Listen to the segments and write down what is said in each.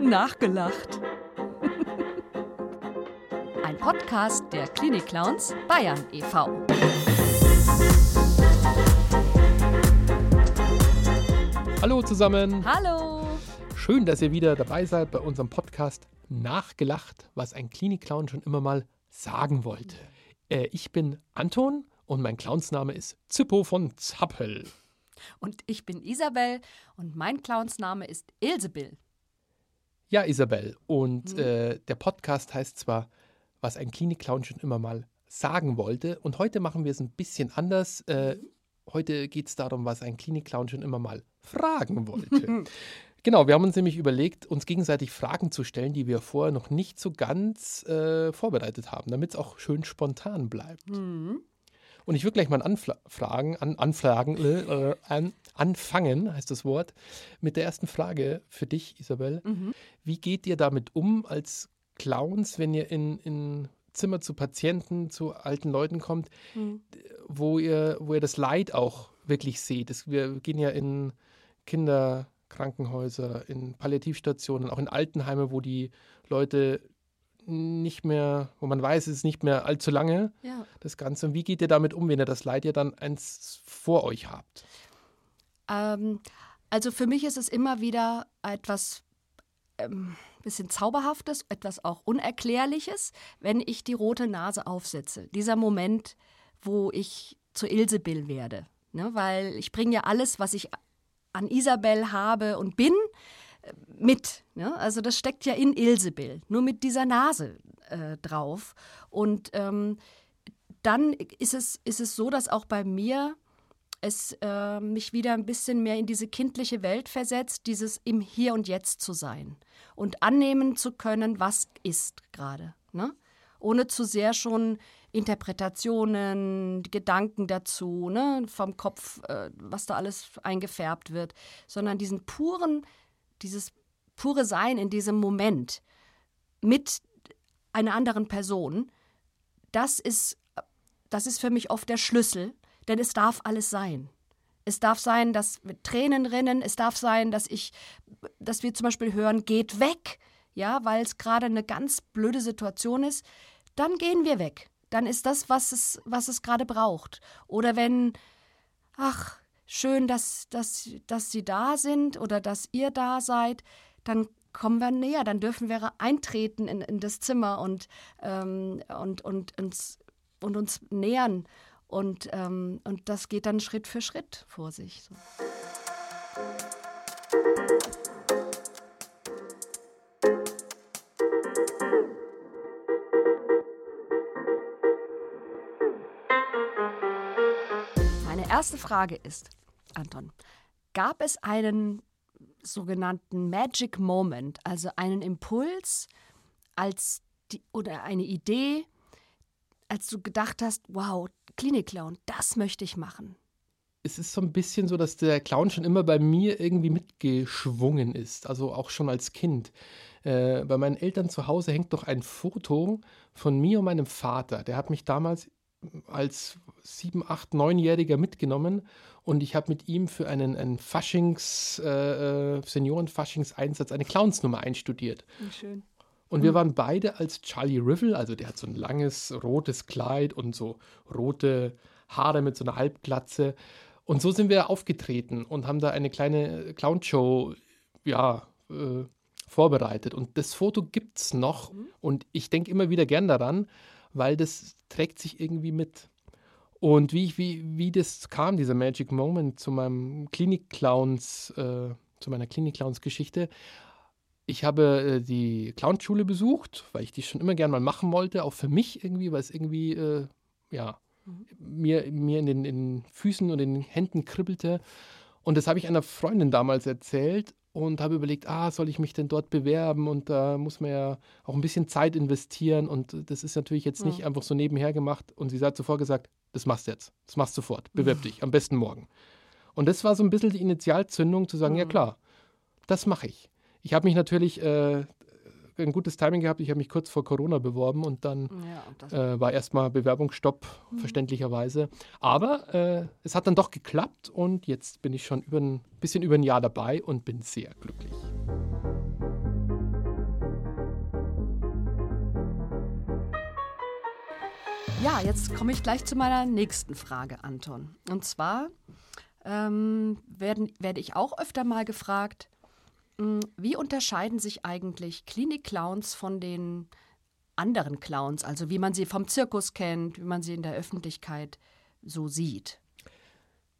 Nachgelacht. Ein Podcast der Klinik-Clowns Bayern e.V. Hallo zusammen. Hallo. Schön, dass ihr wieder dabei seid bei unserem Podcast Nachgelacht, was ein Klinik-Clown schon immer mal sagen wollte. Äh, ich bin Anton und mein Clownsname ist Zippo von Zappel. Und ich bin Isabel und mein Clownsname ist Ilsebill. Ja, Isabel. Und äh, der Podcast heißt zwar, was ein Klinik-Clown schon immer mal sagen wollte. Und heute machen wir es ein bisschen anders. Äh, heute geht es darum, was ein Klinik-Clown schon immer mal fragen wollte. genau, wir haben uns nämlich überlegt, uns gegenseitig Fragen zu stellen, die wir vorher noch nicht so ganz äh, vorbereitet haben, damit es auch schön spontan bleibt. Mhm. Und ich würde gleich mal anfragen, an, anfragen, äh, an, anfangen, heißt das Wort, mit der ersten Frage für dich, Isabel. Mhm. Wie geht ihr damit um als Clowns, wenn ihr in, in Zimmer zu Patienten, zu alten Leuten kommt, Mhm. wo ihr, wo ihr das Leid auch wirklich seht? Das, wir gehen ja in Kinderkrankenhäuser, in Palliativstationen, auch in Altenheime, wo die Leute nicht mehr, wo man weiß, es ist nicht mehr allzu lange, Ja. das Ganze. Und wie geht ihr damit um, wenn ihr das Leid ja dann eins vor euch habt? Ähm, also für mich ist es immer wieder etwas ähm, bisschen Zauberhaftes, etwas auch Unerklärliches, wenn ich die rote Nase aufsetze. Dieser Moment, wo ich zu Ilsebill werde. Ne? Weil ich bringe ja alles, was ich an Isabel habe und bin, mit. Ne? Also das steckt ja in Ilsebill, nur mit dieser Nase äh, drauf. Und ähm, dann ist es, ist es so, dass auch bei mir es äh, mich wieder ein bisschen mehr in diese kindliche Welt versetzt, dieses im Hier und Jetzt zu sein und annehmen zu können, was ist gerade. Ne? Ohne zu sehr schon Interpretationen, Gedanken dazu, ne? vom Kopf, äh, was da alles eingefärbt wird, sondern diesen puren, dieses pure Sein in diesem Moment mit einer anderen Person, das ist, das ist für mich oft der Schlüssel, denn es darf alles sein. Es darf sein, dass Tränen rinnen, es darf sein, dass ich, dass wir zum Beispiel hören, geht weg, ja, weil es gerade eine ganz blöde Situation ist, dann gehen wir weg. Dann ist das, was es, was es gerade braucht. Oder wenn, ach, schön, dass, dass, dass Sie da sind oder dass ihr da seid, dann kommen wir näher, dann dürfen wir eintreten in, in das Zimmer und, ähm, und, und, uns, und uns nähern. Und, ähm, und das geht dann Schritt für Schritt vor sich. So. Erste Frage ist, Anton, gab es einen sogenannten Magic Moment, also einen Impuls als die, oder eine Idee, als du gedacht hast, wow, Klinik-Clown, das möchte ich machen? Es ist so ein bisschen so, dass der Clown schon immer bei mir irgendwie mitgeschwungen ist, also auch schon als Kind. Äh, bei meinen Eltern zu Hause hängt noch ein Foto von mir und meinem Vater. Der hat mich damals als sieben, acht, neunjähriger mitgenommen und ich habe mit ihm für einen, einen Faschings, äh, äh, Senioren-Faschingseinsatz eine Clownsnummer einstudiert. Schön. Und wir waren beide als Charlie Rivel, also der hat so ein langes rotes Kleid und so rote Haare mit so einer Halbglatze. Und so sind wir aufgetreten und haben da eine kleine Clownshow, ja, äh, vorbereitet. Und das Foto gibt es noch und ich denke immer wieder gern daran, weil das trägt sich irgendwie mit. Und wie, ich, wie, wie das kam, dieser Magic Moment zu meinem Klinik-Clowns, äh, zu meiner Klinik-Clowns-Geschichte, ich habe äh, die Clownschule besucht, weil ich die schon immer gern mal machen wollte, auch für mich irgendwie, weil es irgendwie, äh, ja, mir, mir in, den, in den Füßen und in den Händen kribbelte. Und das habe ich einer Freundin damals erzählt und habe überlegt, ah, soll ich mich denn dort bewerben? Und da muss man ja auch ein bisschen Zeit investieren. Und das ist natürlich jetzt nicht einfach so nebenher gemacht. Und sie hat sofort gesagt, das machst du jetzt, das machst du sofort, bewirb dich, am besten morgen. Und das war so ein bisschen die Initialzündung zu sagen, ja klar, das mache ich. Ich habe mich natürlich äh, ein gutes Timing gehabt. Ich habe mich kurz vor Corona beworben und dann ja, äh, war erstmal Bewerbungsstopp, mhm. verständlicherweise. Aber äh, es hat dann doch geklappt und jetzt bin ich schon über ein bisschen über ein Jahr dabei und bin sehr glücklich. Ja, jetzt komme ich gleich zu meiner nächsten Frage, Anton. Und zwar ähm, werden, werde ich auch öfter mal gefragt, wie unterscheiden sich eigentlich Klinik-Clowns von den anderen Clowns, also wie man sie vom Zirkus kennt, wie man sie in der Öffentlichkeit so sieht?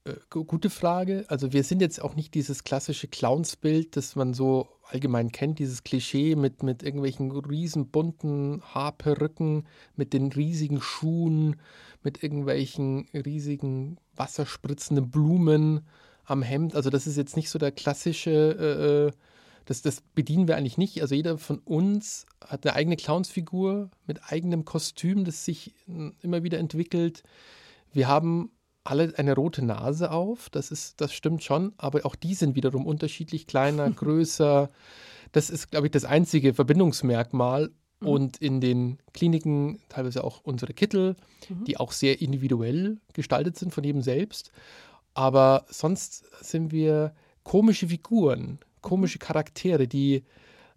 Äh, gute Frage. Also wir sind jetzt auch nicht dieses klassische Clownsbild, das man so allgemein kennt, dieses Klischee mit, mit irgendwelchen riesen bunten Haarperücken, mit den riesigen Schuhen, mit irgendwelchen riesigen wasserspritzenden Blumen am Hemd. Also das ist jetzt nicht so der klassische, äh, äh das, das bedienen wir eigentlich nicht. Also jeder von uns hat eine eigene Clownsfigur mit eigenem Kostüm, das sich immer wieder entwickelt. Wir haben alle eine rote Nase auf, das ist, das stimmt schon, aber auch die sind wiederum unterschiedlich kleiner, größer. Das ist, glaube ich, das einzige Verbindungsmerkmal. Mhm. Und in den Kliniken teilweise auch unsere Kittel, mhm. die auch sehr individuell gestaltet sind von jedem selbst. Aber sonst sind wir komische Figuren, komische. Charaktere, die,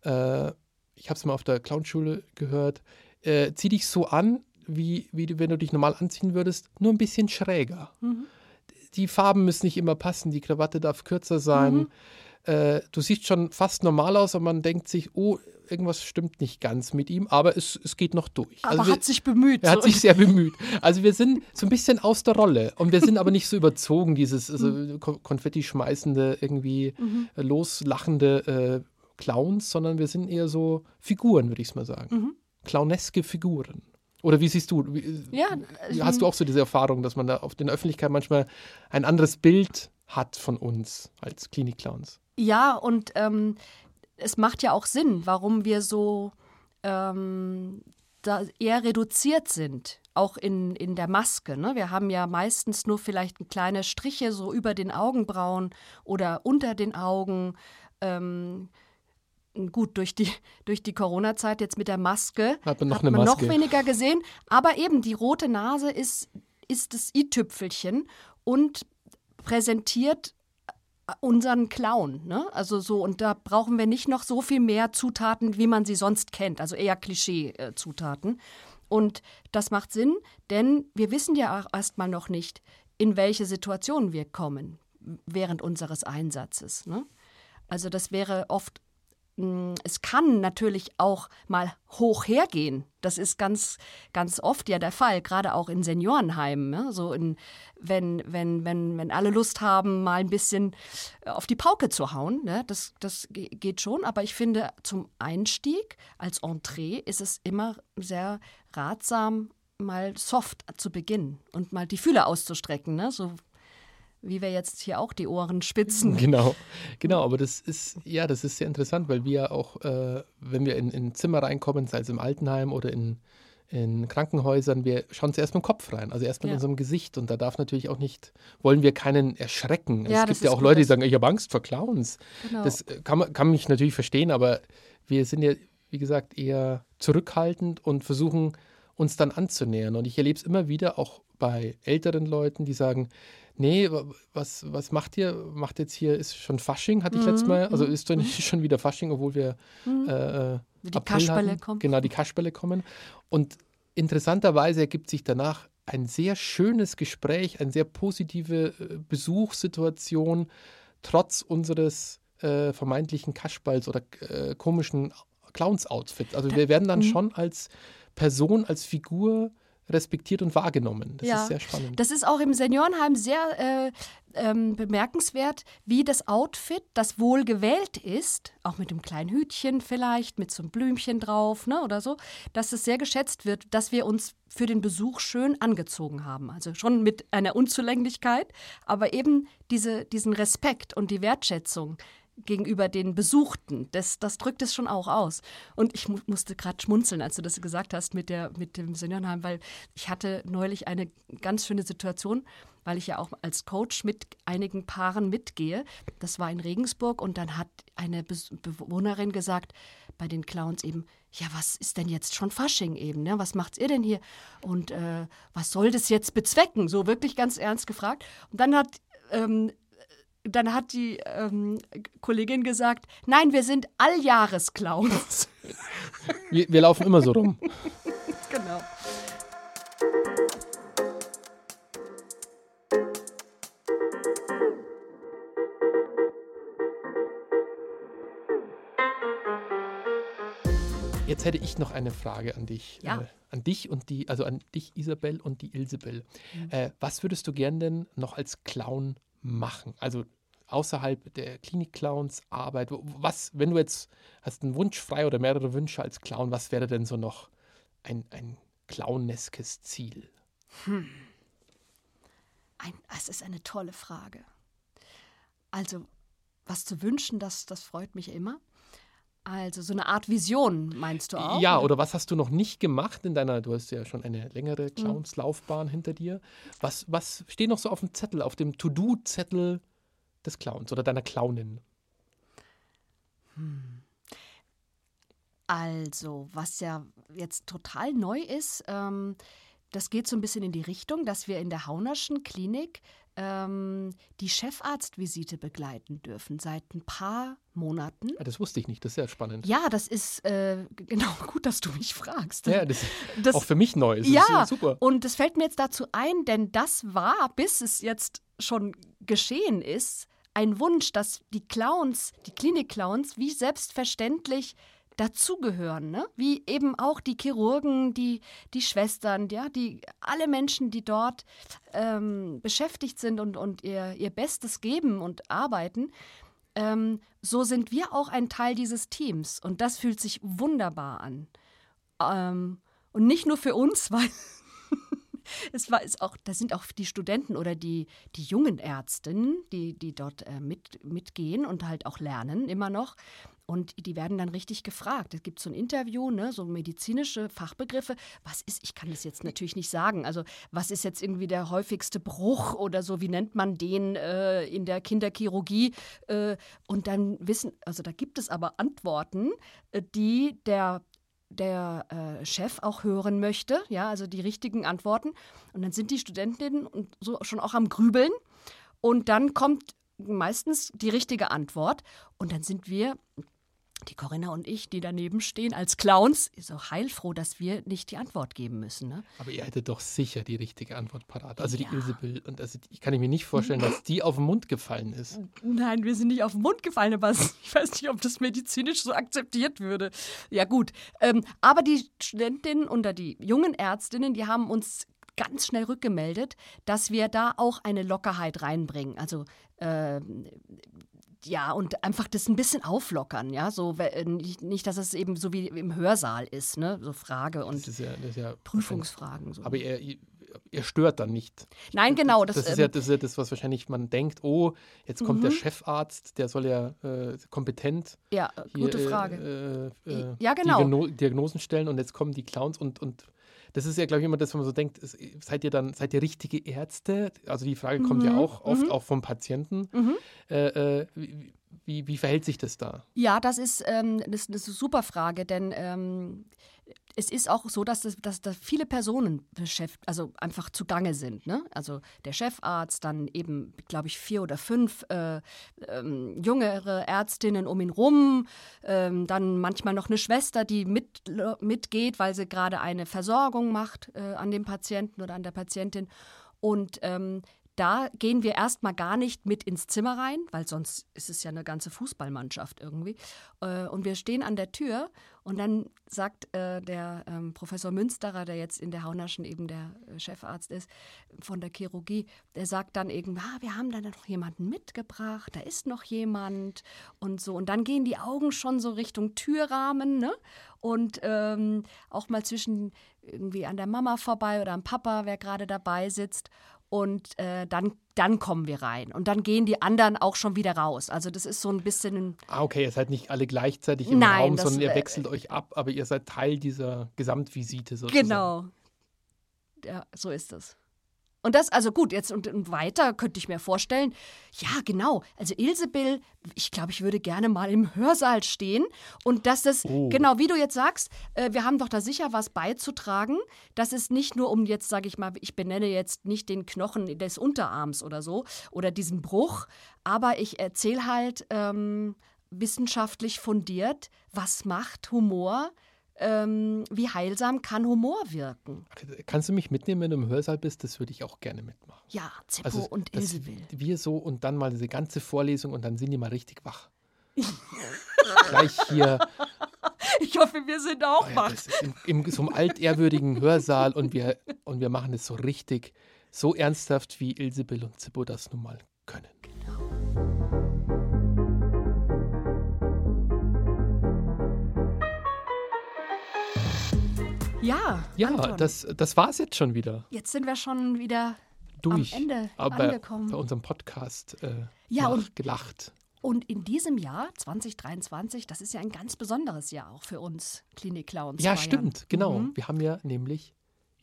äh, ich habe es mal auf der Clownschule gehört, äh, zieh dich so an, wie, wie wenn du dich normal anziehen würdest, nur ein bisschen schräger. Mhm. Die Farben müssen nicht immer passen, die Krawatte darf kürzer sein. Mhm. Äh, du siehst schon fast normal aus, aber man denkt sich, oh, irgendwas stimmt nicht ganz mit ihm, aber es, es geht noch durch. Aber also wir, hat sich bemüht. Er hat sich sehr bemüht. Also wir sind so ein bisschen aus der Rolle und wir sind aber nicht so überzogen, dieses also mhm. Konfetti schmeißende, irgendwie mhm. loslachende äh, Clowns, sondern wir sind eher so Figuren, würde ich es mal sagen. Mhm. Clowneske Figuren. Oder wie siehst du? Wie, ja, hast du auch so diese Erfahrung, dass man da auf der Öffentlichkeit manchmal ein anderes Bild hat von uns als Klinik-Clowns? Ja, und ähm, es macht ja auch Sinn, warum wir so ähm, da eher reduziert sind, auch in, in der Maske. Ne? Wir haben ja meistens nur vielleicht kleine Striche so über den Augenbrauen oder unter den Augen. Ähm, gut, durch die, durch die Corona-Zeit jetzt mit der Maske hat man, noch, hat man noch weniger gesehen. Aber eben, die rote Nase ist, ist das i-Tüpfelchen und präsentiert unseren Clown. Ne? Also so, und da brauchen wir nicht noch so viel mehr Zutaten, wie man sie sonst kennt, also eher Klischee-Zutaten. Und das macht Sinn, denn wir wissen ja auch erstmal noch nicht, in welche Situation wir kommen während unseres Einsatzes. Ne? Also das wäre oft es kann natürlich auch mal hoch hergehen. Das ist ganz, ganz oft ja der Fall, gerade auch in Seniorenheimen. Ja? So in, wenn, wenn, wenn, wenn alle Lust haben, mal ein bisschen auf die Pauke zu hauen. Ne? Das, das geht schon. Aber ich finde, zum Einstieg als Entree ist es immer sehr ratsam, mal soft zu beginnen und mal die Fühler auszustrecken. Ne? So wie wir jetzt hier auch die Ohren spitzen. Genau, genau, aber das ist, ja, das ist sehr interessant, weil wir auch, äh, wenn wir in, in Zimmer reinkommen, sei es im Altenheim oder in, in Krankenhäusern, wir schauen zuerst mit dem Kopf rein, also erst mit ja. unserem Gesicht. Und da darf natürlich auch nicht, wollen wir keinen erschrecken. Ja, es gibt ja auch Leute, die sagen, ich habe Angst vor Clowns. Genau. Das äh, kann, man, kann mich natürlich verstehen, aber wir sind ja, wie gesagt, eher zurückhaltend und versuchen uns dann anzunähern. Und ich erlebe es immer wieder, auch bei älteren Leuten, die sagen, nee, was, was macht ihr? Macht jetzt hier, ist schon Fasching, hatte ich mhm. letztes Mal. Also mhm. ist doch nicht schon wieder Fasching, obwohl wir mhm. äh, äh die Kaschbälle kommen. Genau, die Kaschbälle kommen. Und interessanterweise ergibt sich danach ein sehr schönes Gespräch, eine sehr positive äh, Besuchssituation, trotz unseres äh, vermeintlichen Kaschballs oder äh, komischen Clowns-Outfits. Also wir werden dann mhm. schon als Person, als Figur respektiert und wahrgenommen. Das ja. ist sehr spannend. Das ist auch im Seniorenheim sehr äh, ähm, bemerkenswert, wie das Outfit, das wohl gewählt ist, auch mit dem kleinen Hütchen vielleicht, mit so einem Blümchen drauf ne, oder so, dass es sehr geschätzt wird, dass wir uns für den Besuch schön angezogen haben. Also schon mit einer Unzulänglichkeit, aber eben diese, diesen Respekt und die Wertschätzung gegenüber den Besuchten. Das, das drückt es schon auch aus. Und ich mu musste gerade schmunzeln, als du das gesagt hast mit, der, mit dem Seniorenheim, weil ich hatte neulich eine ganz schöne Situation, weil ich ja auch als Coach mit einigen Paaren mitgehe. Das war in Regensburg und dann hat eine Be Bewohnerin gesagt, bei den Clowns eben, ja, was ist denn jetzt schon Fasching eben, ne? Was macht ihr denn hier? Und äh, was soll das jetzt bezwecken? So wirklich ganz ernst gefragt. Und dann hat ähm, dann hat die ähm, Kollegin gesagt, nein, wir sind Alljahresclowns. Wir, wir laufen immer so rum. genau. Jetzt hätte ich noch eine Frage an dich. Ja. Äh, an dich und die, also an dich, Isabel und die Ilsebel. Mhm. Äh, was würdest du gern denn noch als Clown machen? Also außerhalb der Klinik-Clowns Arbeit. Was, wenn du jetzt hast einen Wunsch frei oder mehrere Wünsche als Clown, was wäre denn so noch ein, ein clowneskes Ziel? Hm. Ein, es ist eine tolle Frage. Also, was zu wünschen, das, das freut mich immer. Also so eine Art Vision, meinst du auch? Ja, oder was hast du noch nicht gemacht in deiner, du hast ja schon eine längere mhm. Clownslaufbahn hinter dir. Was, was steht noch so auf dem Zettel, auf dem To-Do-Zettel des Clowns oder deiner Clownin? Hm. Also, was ja jetzt total neu ist, ähm, das geht so ein bisschen in die Richtung, dass wir in der Haunerschen Klinik ähm, die Chefarztvisite begleiten dürfen seit ein paar Monaten. Ja, ah, das wusste ich nicht, das ist sehr spannend. Ja, das ist äh, genau gut, dass du mich fragst. Ja, das, ist auch für mich neu. Das ja, ist super. Und das fällt mir jetzt dazu ein, denn das war, bis es jetzt schon geschehen ist, ein Wunsch, dass die Clowns, die Klinik-Clowns, wie selbstverständlich dazugehören, ne? wie eben auch die Chirurgen, die, die Schwestern, ja, die, alle Menschen, die dort ähm, beschäftigt sind und, und ihr, ihr Bestes geben und arbeiten, ähm, so sind wir auch ein Teil dieses Teams und das fühlt sich wunderbar an. Ähm, und nicht nur für uns, weil es war ist auch, da sind auch die Studenten oder die, die jungen Ärztinnen, die, die dort äh, mit, mitgehen und halt auch lernen immer noch. Und die werden dann richtig gefragt. Es gibt so ein Interview, ne, so medizinische Fachbegriffe. Was ist, ich kann das jetzt natürlich nicht sagen, also was ist jetzt irgendwie der häufigste Bruch oder so, wie nennt man den äh, in der Kinderchirurgie? Äh, und dann wissen, also da gibt es aber Antworten, äh, die der der äh, Chef auch hören möchte, ja, also die richtigen Antworten. Und dann sind die Studentinnen und so schon auch am Grübeln. Und dann kommt meistens die richtige Antwort. Und dann sind wir die Corinna und ich, die daneben stehen als Clowns, auch heilfroh, dass wir nicht die Antwort geben müssen. Ne? Aber ihr hättet doch sicher die richtige Antwort parat. Also ja. die Ilsebill. Und also ich kann mir nicht vorstellen, dass die auf den Mund gefallen ist. Nein, wir sind nicht auf den Mund gefallen, aber ich weiß nicht, ob das medizinisch so akzeptiert würde. Ja, gut. Ähm, aber die Studentinnen oder die jungen Ärztinnen, die haben uns ganz schnell rückgemeldet, dass wir da auch eine Lockerheit reinbringen. Also äh, ja, und einfach das ein bisschen auflockern, ja, so äh, nicht, nicht, dass es eben so wie im Hörsaal ist, ne, so Frage und ja, ja Prüfungsfragen. So. Aber ihr, ihr stört dann nicht. Nein, genau. Das, das, ist, ähm, ja, das ist ja das, was wahrscheinlich man denkt, oh, jetzt kommt mhm. der Chefarzt, der soll ja äh, kompetent ja, hier, gute Frage. Äh, äh, ja, genau. Diagno Diagnosen stellen und jetzt kommen die Clowns und, und das ist ja, glaube ich, immer das, wenn man so denkt, seid ihr dann, seid ihr richtige Ärzte? Also die Frage kommt mhm. ja auch oft mhm. auch vom Patienten. Mhm. Äh, äh, wie, wie, verhält sich das da? Ja, das ist, ähm, das, das ist eine super Frage, denn ähm, es ist auch so, dass, das, dass da viele Personen beschäftigt, also einfach zugange sind. Ne? Also der Chefarzt, dann eben, glaube ich, vier oder fünf äh, ähm, jüngere Ärztinnen um ihn rum, ähm, dann manchmal noch eine Schwester, die mit, mitgeht, weil sie gerade eine Versorgung macht äh, an dem Patienten oder an der Patientin. Und ähm, da gehen wir erstmal gar nicht mit ins Zimmer rein, weil sonst ist es ja eine ganze Fußballmannschaft irgendwie. Äh, und wir stehen an der Tür und dann sagt äh, der ähm, Professor Münsterer, der jetzt in der Haunerschen eben der äh, Chefarzt ist von der Chirurgie, der sagt dann irgendwann, ah, wir haben da noch jemanden mitgebracht, da ist noch jemand und so. Und dann gehen die Augen schon so Richtung Türrahmen, ne? Und ähm, auch mal zwischen irgendwie an der Mama vorbei oder am Papa, wer gerade dabei sitzt. Und äh, dann dann kommen wir rein. Und dann gehen die anderen auch schon wieder raus. Also das ist so ein bisschen. Ah, okay, ihr seid nicht alle gleichzeitig im Nein, Raum, das, sondern ihr äh, wechselt euch ab, aber ihr seid Teil dieser Gesamtvisite sozusagen. Genau. Ja, so ist es. Und das, also gut, jetzt und, und weiter könnte ich mir vorstellen, ja, genau. Also Ilsebill, ich glaube, ich würde gerne mal im Hörsaal stehen. Und dass das, Oh. genau wie du jetzt sagst, äh, wir haben doch da sicher was beizutragen. Das ist nicht nur um jetzt, sage ich mal, ich benenne jetzt nicht den Knochen des Unterarms oder so oder diesen Bruch, aber ich erzähle halt ähm, wissenschaftlich fundiert, was macht Humor, ähm, wie heilsam kann Humor wirken. Kannst du mich mitnehmen, wenn du im Hörsaal bist? Das würde ich auch gerne mitmachen. Ja, Zippo Also, und dass Ilsebill. wir so und dann mal diese ganze Vorlesung und dann sind die mal richtig wach. Gleich hier Ich hoffe, wir sind auch Oh ja, wach. im, im, so einem altehrwürdigen Hörsaal und wir, und wir machen es so richtig, so ernsthaft, wie Ilsebill und Zippo das nun mal können. Ja, Ja, Anton, das, das war es jetzt schon wieder. jetzt sind wir schon wieder Durch. am Ende Aber angekommen. bei unserem Podcast äh, Ja, und- gelacht. Und in diesem Jahr, 2023, das ist ja ein ganz besonderes Jahr auch für uns Klinik-Clowns. Ja, stimmt, genau. Mhm. Wir haben ja nämlich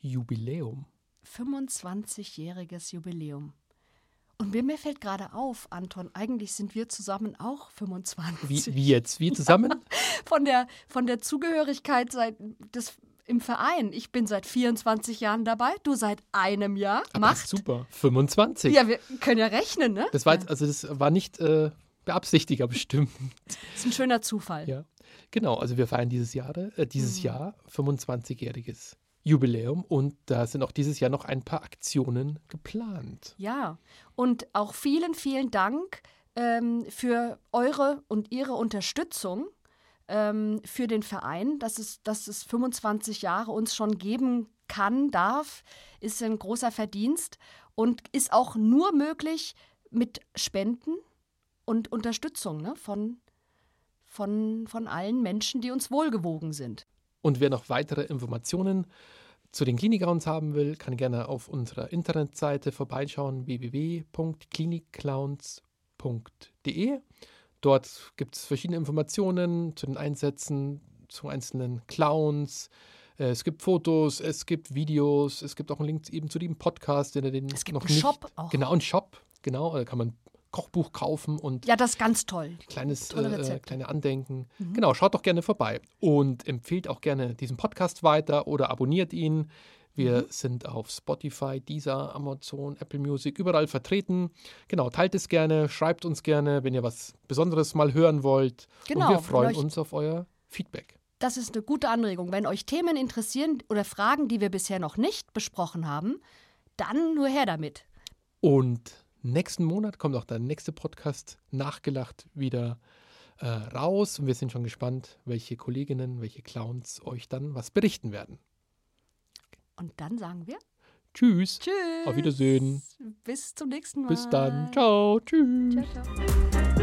Jubiläum. 25-jähriges Jubiläum. Und mir, mir fällt gerade auf, Anton, eigentlich sind wir zusammen auch 25. Wie, wie jetzt? Wie zusammen? Von, der, von der Zugehörigkeit seit des, im Verein. Ich bin seit 24 Jahren dabei, du seit einem Jahr. Aber Macht. super. 25. Ja, wir können ja rechnen, ne? Das war jetzt, also das war nicht äh, beabsichtigt, aber bestimmt. Das ist ein schöner Zufall. Ja, genau. Also wir feiern dieses Jahr, äh, dieses Jahr 25-jähriges Jubiläum und da sind auch dieses Jahr noch ein paar Aktionen geplant. Ja, und auch vielen, vielen Dank ähm, für eure und ihre Unterstützung ähm, für den Verein, dass es, dass es 25 Jahre uns schon geben kann, darf, ist ein großer Verdienst und ist auch nur möglich mit Spenden und Unterstützung ne, von, von, von allen Menschen, die uns wohlgewogen sind. Und wer noch weitere Informationen zu den Klinikclowns haben will, kann gerne auf unserer Internetseite vorbeischauen www.klinikclowns.de. Dort gibt es verschiedene Informationen zu den Einsätzen, zu einzelnen Clowns. Äh, Es gibt Fotos, es gibt Videos, es gibt auch einen Link eben zu dem Podcast, den ihr den Es gibt noch einen nicht. Shop auch. Genau, einen Shop, genau. Da kann man ein Kochbuch kaufen und Ja, das ist ganz toll. kleines äh, kleine Andenken. Genau, schaut doch gerne vorbei und empfehlt auch gerne diesen Podcast weiter oder abonniert ihn. Wir sind auf Spotify, Deezer, Amazon, Apple Music, überall vertreten. Genau, teilt es gerne, schreibt uns gerne, wenn ihr was Besonderes mal hören wollt. Genau, Und wir freuen uns auf euer Feedback. Das ist eine gute Anregung. Wenn euch Themen interessieren oder Fragen, die wir bisher noch nicht besprochen haben, dann nur her damit. Und nächsten Monat kommt auch der nächste Podcast nachgelacht wieder äh, raus. Und wir sind schon gespannt, welche Kolleginnen, welche Clowns euch dann was berichten werden. Und dann sagen wir Tschüss. Tschüss. Auf Wiedersehen. Bis zum nächsten Mal. Bis dann. Ciao. Tschüss. Ciao, ciao.